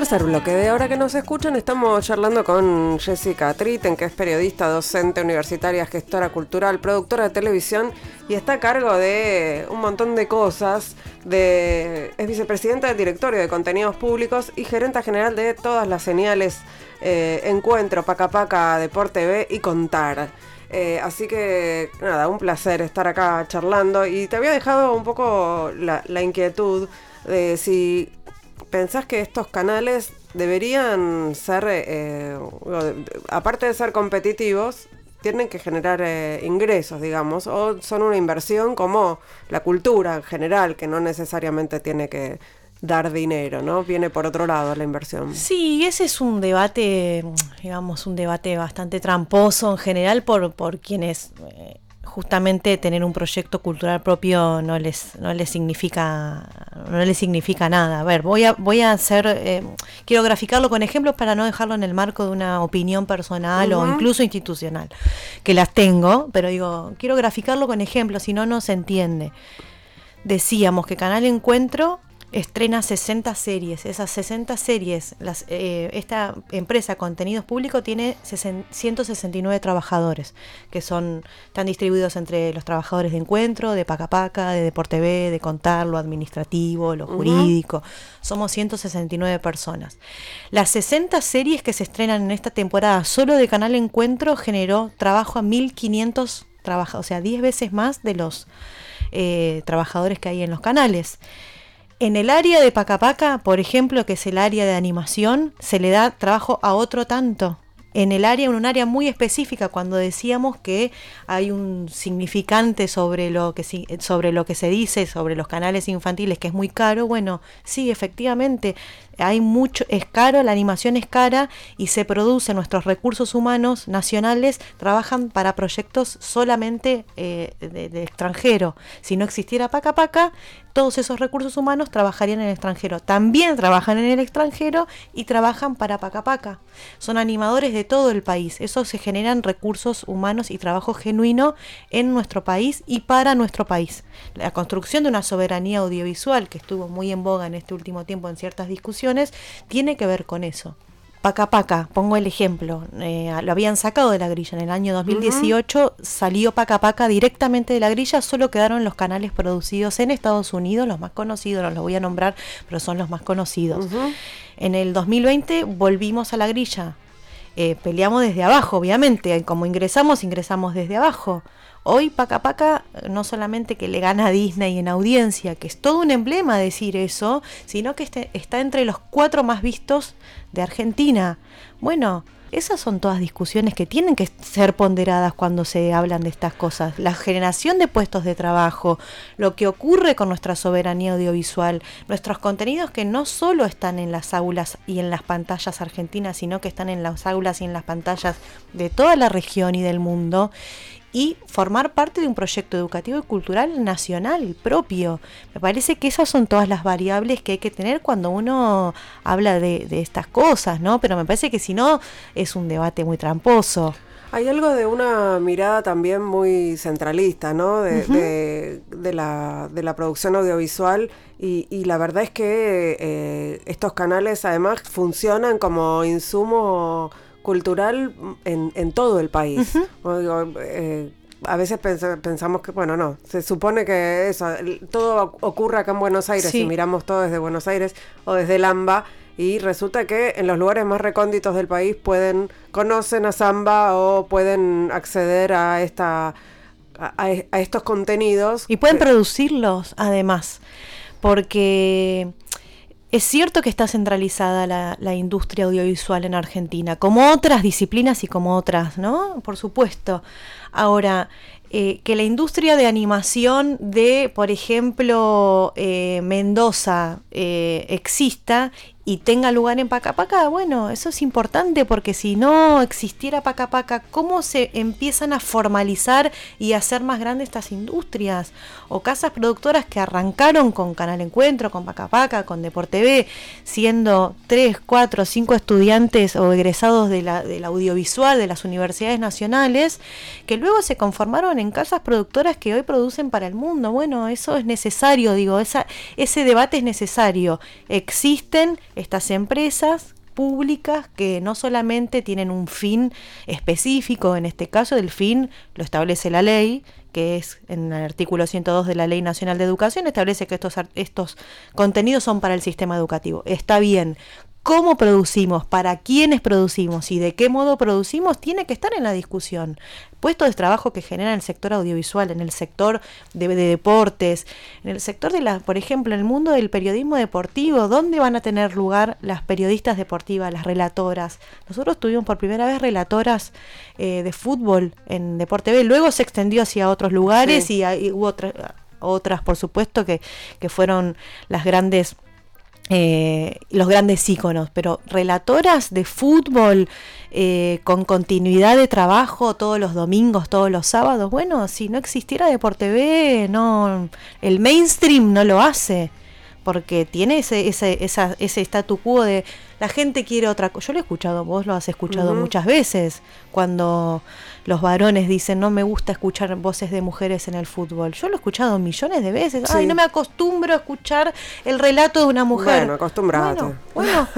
Tercer bloque de ahora que nos escuchan, estamos charlando con Jessica Tritten, que es periodista, docente universitaria, gestora cultural, productora de televisión y está a cargo de un montón de cosas. De, es vicepresidenta del directorio de contenidos públicos y gerenta general de todas las señales eh, Encuentro, Paca Paca, Deporte B y Contar. Eh, así que nada, un placer estar acá charlando y te había dejado un poco la inquietud de si pensás que estos canales deberían ser, eh, aparte de ser competitivos, tienen que generar eh, ingresos, digamos, o son una inversión como la cultura en general, que no necesariamente tiene que dar dinero, ¿no? Viene por otro lado la inversión. Sí, ese es un debate, digamos, un debate bastante tramposo en general por, por quienes eh, justamente tener un proyecto cultural propio no les no les significa no les significa nada. A ver, voy a voy a hacer eh, quiero graficarlo con ejemplos para no dejarlo en el marco de una opinión personal o incluso institucional, que las tengo, pero digo, quiero graficarlo con ejemplos, si no no se entiende. Decíamos que Canal Encuentro estrena 60 series. Esas 60 series, las, eh, esta empresa Contenidos Públicos tiene 60 169 trabajadores, que son están distribuidos entre los trabajadores de Encuentro, de Paca Paca, de Deporte B, de Contar, lo administrativo, lo jurídico. Somos 169 personas. Las 60 series que se estrenan en esta temporada solo de Canal Encuentro generó trabajo a 1500 trabajadores, o sea, 10 veces más de los eh, trabajadores que hay en los canales. En el área de Pacapaca, por ejemplo, que es el área de animación, se le da trabajo a otro tanto. En el área, en un área muy específica, cuando decíamos que hay un significante sobre lo que sobre lo que se dice sobre los canales infantiles, que es muy caro, bueno, sí, efectivamente, hay mucho, es caro, la animación es cara y se produce, nuestros recursos humanos nacionales trabajan para proyectos solamente eh, de, extranjero. Si no existiera Paca Paca, todos esos recursos humanos trabajarían en el extranjero. También trabajan en el extranjero y trabajan para Paca Paca. Son animadores de todo el país. Eso se generan recursos humanos y trabajo genuino en nuestro país y para nuestro país. La construcción de una soberanía audiovisual que estuvo muy en boga en este último tiempo en ciertas discusiones tiene que ver con eso. Paca Paca, pongo el ejemplo, eh, lo habían sacado de la grilla en el año 2018, salió Paca Paca directamente de la grilla, solo quedaron los canales producidos en Estados Unidos, los más conocidos, no los voy a nombrar, pero son los más conocidos. En el 2020 volvimos a la grilla, eh, peleamos desde abajo, obviamente, como ingresamos, ingresamos desde abajo. Hoy Paca Paca no solamente que le gana a Disney en audiencia, que es todo un emblema decir eso, sino que este- está entre los cuatro más vistos de Argentina. Bueno, esas son todas discusiones que tienen que ser ponderadas cuando se hablan de estas cosas. La generación de puestos de trabajo, lo que ocurre con nuestra soberanía audiovisual, nuestros contenidos que no solo están en las aulas y en las pantallas argentinas, sino que están en las aulas y en las pantallas de toda la región y del mundo y formar parte de un proyecto educativo y cultural nacional propio. Me parece que esas son todas las variables que hay que tener cuando uno habla de, de estas cosas, ¿no? Pero me parece que si no es un debate muy tramposo. Hay algo de una mirada también muy centralista, ¿no? De, la, de la, producción audiovisual y, la verdad es que eh, estos canales además funcionan como insumo cultural en, todo el país. Eh, a veces pensamos que, bueno, no, se supone que eso, todo ocurre acá en Buenos Aires y miramos todo desde Buenos Aires o desde Lamba y resulta que en los lugares más recónditos del país pueden conocen a samba o pueden acceder a esta a, estos contenidos y pueden producirlos además porque es cierto que está centralizada la, industria audiovisual en Argentina, como otras disciplinas y como otras, ¿no? Por supuesto. Ahora, eh, que la industria de animación de, por ejemplo, eh, Mendoza eh, exista y tenga lugar en Pacapaca, bueno, eso es importante porque si no existiera Pacapaca, ¿cómo se empiezan a formalizar y hacer más grandes estas industrias? O casas productoras que arrancaron con Canal Encuentro, con Pacapaca, con Deporte B, siendo 3, 4, 5 estudiantes o egresados de la, del audiovisual de las universidades nacionales, que luego se conformaron en casas productoras que hoy producen para el mundo. Bueno, eso es necesario, digo, ese debate es necesario. Existen estas empresas públicas que no solamente tienen un fin específico, en este caso el fin lo establece la ley, que es en el artículo 102 de la Ley Nacional de Educación, establece que estos, estos contenidos son para el sistema educativo. Está bien, cómo producimos, para quiénes producimos y de qué modo producimos tiene que estar en la discusión. Puestos de trabajo que genera el sector audiovisual, en el sector de, deportes, en el sector de la, por ejemplo, en el mundo del periodismo deportivo, ¿dónde van a tener lugar las periodistas deportivas, las relatoras? Nosotros tuvimos por primera vez relatoras eh, de fútbol en Deporte B, luego se extendió hacia otros lugares y, hubo otras, otras, por supuesto, que, que fueron las grandes eh, los grandes íconos, pero relatoras de fútbol eh, con continuidad de trabajo todos los domingos, todos los sábados, bueno, si no existiera Deporte B, no, el mainstream no lo hace porque tiene ese, ese, esa, ese statu quo de la gente quiere otra cosa. Yo lo he escuchado, vos lo has escuchado muchas veces, cuando los varones dicen no me gusta escuchar voces de mujeres en el fútbol. Yo lo he escuchado millones de veces. Ay, no me acostumbro a escuchar el relato de una mujer. Bueno, acostumbrate. Bueno, bueno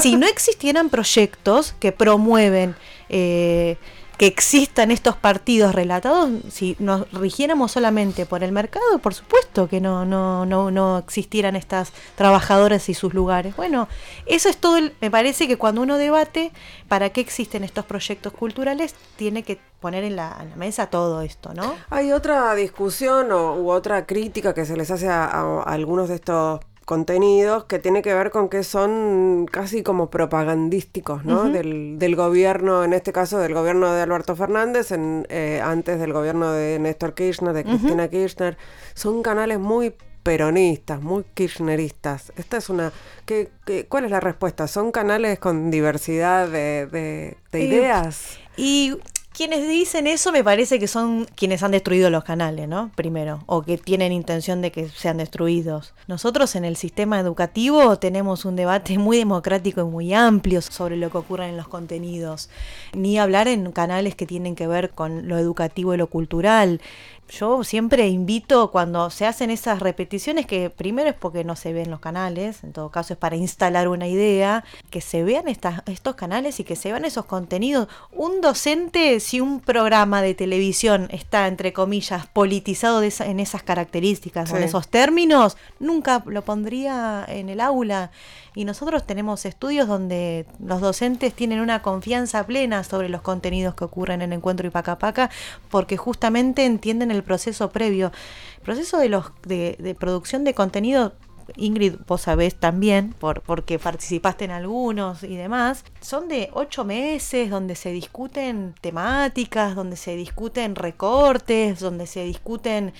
si no existieran proyectos que promueven eh, que existan estos partidos relatados, si nos rigiéramos solamente por el mercado, por supuesto que no, no, no, no existieran estas trabajadoras y sus lugares. Bueno, eso es todo, me parece que cuando uno debate para qué existen estos proyectos culturales, tiene que poner en la, mesa todo esto, ¿no? Hay otra discusión o, u otra crítica que se les hace a algunos de estos contenidos que tiene que ver con que son casi como propagandísticos, ¿no? del, del, gobierno, en este caso del gobierno de Alberto Fernández, en, eh, antes del gobierno de Néstor Kirchner, de Cristina Kirchner. Son canales muy peronistas, muy kirchneristas. Esta es una... ¿qué, cuál es la respuesta? ¿Son canales con diversidad de, de, ideas? Y quienes dicen eso me parece que son quienes han destruido los canales, ¿no? Primero, o que tienen intención de que sean destruidos. Nosotros en el sistema educativo tenemos un debate muy democrático y muy amplio sobre lo que ocurre en los contenidos. Ni hablar en canales que tienen que ver con lo educativo y lo cultural yo siempre invito cuando se hacen esas repeticiones, que primero es porque no se ven los canales, en todo caso es para instalar una idea, que se vean estas, estos canales y que se vean esos contenidos. Un docente, si un programa de televisión está, entre comillas, politizado en esas características, en esos términos, nunca lo pondría en el aula. Y nosotros tenemos estudios donde los docentes tienen una confianza plena sobre los contenidos que ocurren en Encuentro y Paca Paca, porque justamente entienden el proceso previo. El proceso de, los, de, de producción de contenido Ingrid, vos sabés también, por, porque participaste en algunos y demás, son de ocho meses donde se discuten temáticas, donde se discuten recortes, donde se discuten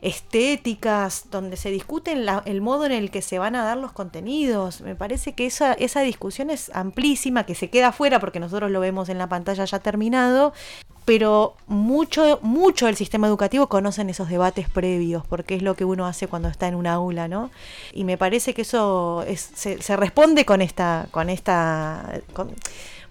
estéticas, donde se discuten el modo en el que se van a dar los contenidos. Me parece que esa, esa discusión es amplísima, que se queda afuera porque nosotros lo vemos en la pantalla ya terminado, pero mucho, mucho del sistema educativo conocen esos debates previos, porque es lo que uno hace cuando está en un aula, ¿no? Y me parece que eso se, se, responde con esta, con esta,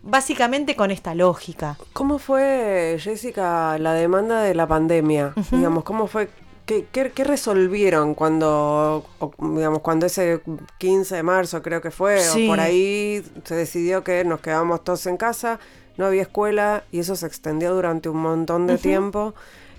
básicamente con esta lógica. ¿Cómo fue, Jessica, la demanda de la pandemia? Digamos, ¿cómo fue? ¿Qué, qué, resolvieron cuando, digamos, cuando ese 15 de marzo creo que fue, o por ahí se decidió que nos quedábamos todos en casa, no había escuela y eso se extendió durante un montón de tiempo?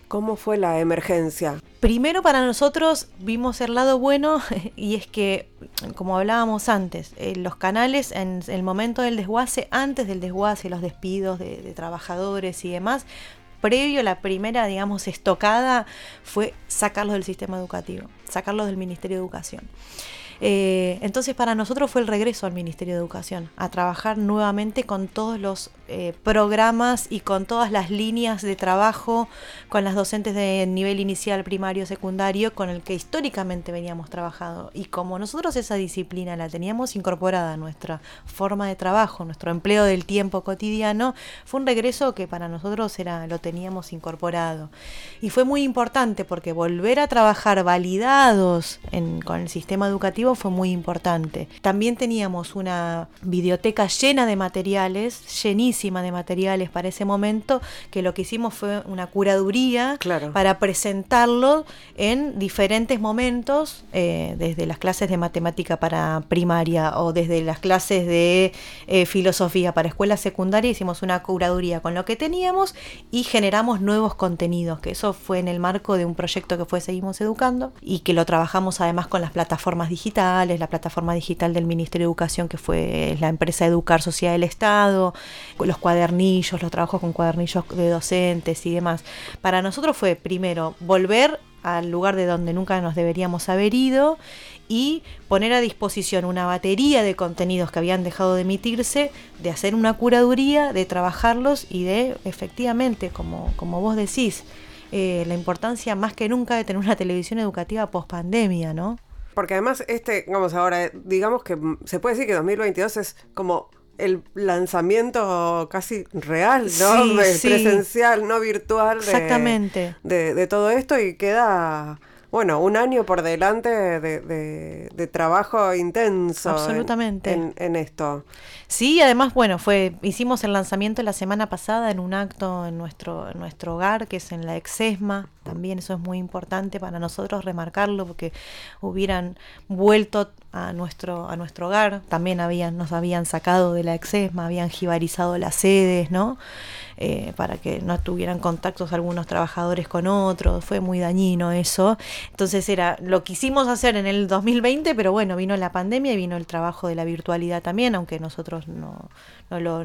¿Cómo fue la emergencia? Primero para nosotros vimos el lado bueno *laughs* y es que, como hablábamos antes, eh, los canales en el momento del desguace, antes del desguace, los despidos de, de trabajadores y demás, previo a la primera, digamos, estocada, fue sacarlos del sistema educativo, sacarlos del Ministerio de Educación. Eh, entonces para nosotros fue el regreso al Ministerio de Educación, a trabajar nuevamente con todos los eh, programas y con todas las líneas de trabajo con las docentes de nivel inicial, primario, secundario, con el que históricamente veníamos trabajando. Y como nosotros esa disciplina la teníamos incorporada a nuestra forma de trabajo, nuestro empleo del tiempo cotidiano, fue un regreso que para nosotros era, lo teníamos incorporado. Y fue muy importante porque volver a trabajar validados con el sistema educativo fue muy importante. También teníamos una biblioteca llena de materiales, llenísima de materiales para ese momento, que lo que hicimos fue una curaduría para presentarlo en diferentes momentos, eh, desde las clases de matemática para primaria o desde las clases de eh, filosofía para escuela secundaria, hicimos una curaduría con lo que teníamos y generamos nuevos contenidos, que eso fue en el marco de un proyecto que fue Seguimos Educando y que lo trabajamos además con las plataformas digitales la plataforma digital del Ministerio de Educación, que fue la empresa Educar Sociedad del Estado, los cuadernillos, los trabajos con cuadernillos de docentes y demás. Para nosotros fue primero volver al lugar de donde nunca nos deberíamos haber ido y poner a disposición una batería de contenidos que habían dejado de emitirse, de hacer una curaduría, de trabajarlos y de, efectivamente, como, como vos decís, eh, la importancia más que nunca de tener una televisión educativa post pandemia, ¿no? Porque además este, vamos ahora, digamos que se puede decir que 2022 es como el lanzamiento casi real, ¿no? Presencial, no virtual. Exactamente. De, todo esto y queda, bueno, un año por delante de, trabajo intenso. Absolutamente. En, en, esto. Sí, además, bueno, fue, hicimos el lanzamiento la semana pasada en un acto en nuestro, en nuestro hogar, que es en la Exesma, también eso es muy importante para nosotros remarcarlo porque hubieran vuelto a nuestro, a nuestro hogar, también habían, nos habían sacado de la exesma, habían jibarizado las sedes, ¿no? Eh, para que no tuvieran contactos algunos trabajadores con otros, fue muy dañino eso. Entonces era, lo quisimos hacer en el 2020, pero bueno, vino la pandemia y vino el trabajo de la virtualidad también, aunque nosotros no, no lo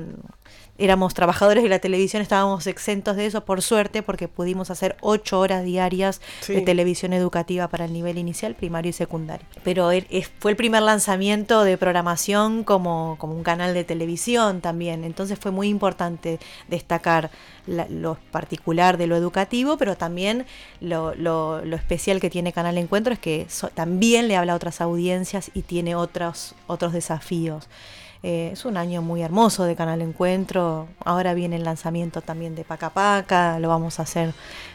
éramos trabajadores de la televisión, estábamos exentos de eso, por suerte, porque pudimos hacer ocho horas diarias de televisión educativa para el nivel inicial, primario y secundario. Pero fue el primer lanzamiento de programación como, como un canal de televisión también, entonces fue muy importante destacar lo particular de lo educativo, pero también lo, lo, especial que tiene Canal Encuentro es que también le habla a otras audiencias y tiene otros, otros desafíos. Eh, es un año muy hermoso de Canal Encuentro. Ahora viene el lanzamiento también de Paca Paca. Lo vamos a hacer.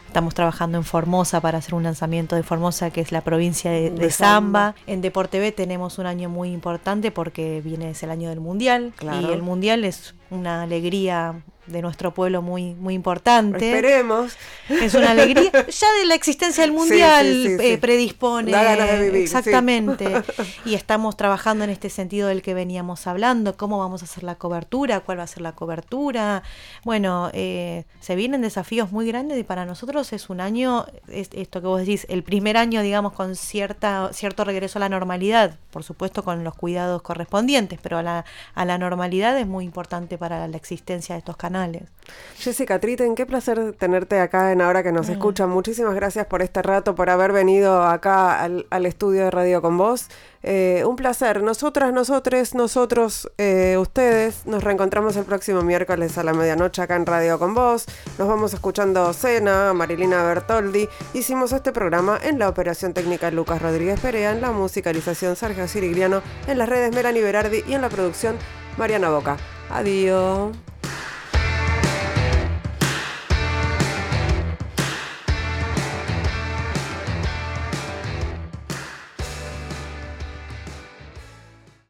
Estamos trabajando en Formosa para hacer un lanzamiento de Formosa, que es la provincia de, Zamba. En Deporte B tenemos un año muy importante porque viene es el año del Mundial. Y el Mundial es una alegría de nuestro pueblo muy, muy importante. Esperemos. Es una alegría. *laughs* Ya de la existencia del mundial eh, predispone. Exactamente. Y estamos trabajando en este sentido del que veníamos hablando. ¿Cómo vamos a hacer la cobertura? ¿Cuál va a ser la cobertura? Bueno, eh, se vienen desafíos muy grandes y para nosotros es un año, esto que vos decís, el primer año, digamos, con cierta, cierto regreso a la normalidad. Por supuesto, con los cuidados correspondientes, pero a la, a la normalidad es muy importante para la existencia de estos canales Jessica Triten, qué placer tenerte acá en Ahora que nos escuchan. Muchísimas gracias por este rato, por haber venido acá al, estudio de radio con vos. Eh, un placer. Nosotras, nosotres, nosotros, eh, ustedes, nos reencontramos el próximo miércoles a la medianoche acá en Radio con vos. Nos vamos escuchando Cena, Marilina Bertoldi. Hicimos este programa en la operación técnica Lucas Rodríguez Perea, en la musicalización Sergio Sirigliano, en las redes Melanie Berardi y en la producción Mariana Boca. Adiós.